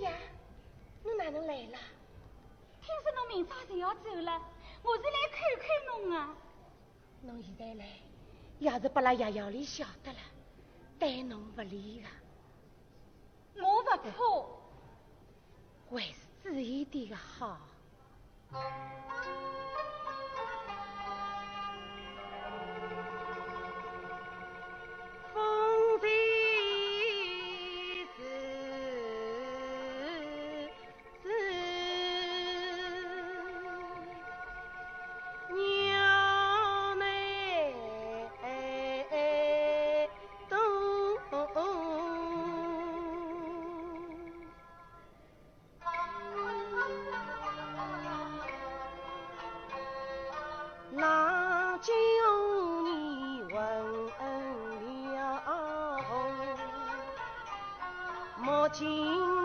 爷，侬哪能来了？听说侬明朝就要走了，我是来看看侬啊。侬现在来，要是把拉爷爷里晓得了，对侬不利的。我不怕，还是注意点的好。情。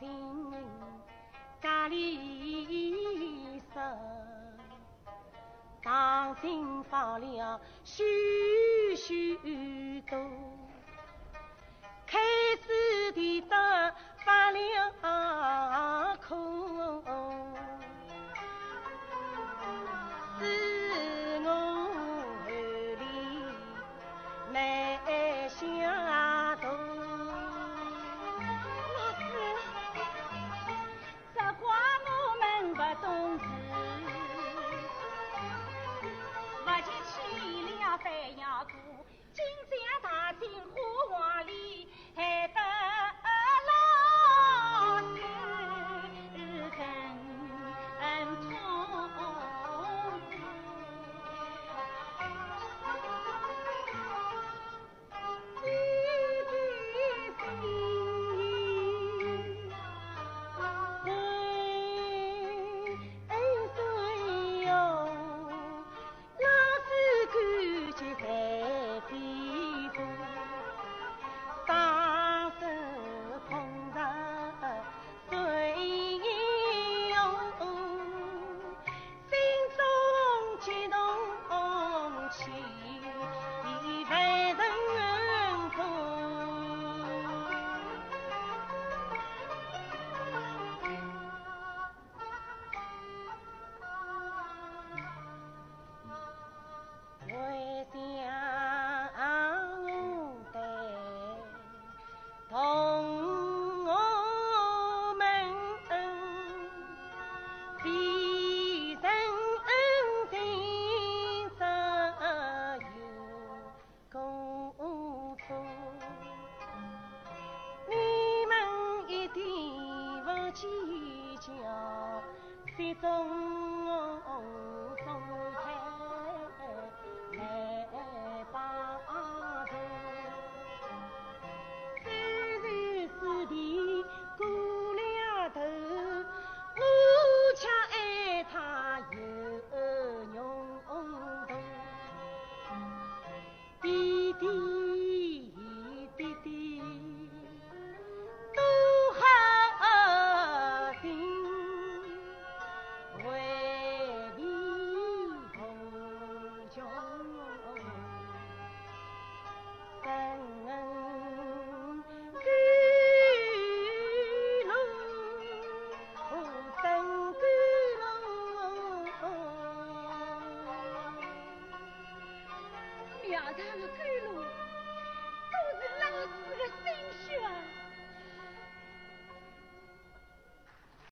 实话我们不懂事。露。庙上的甘露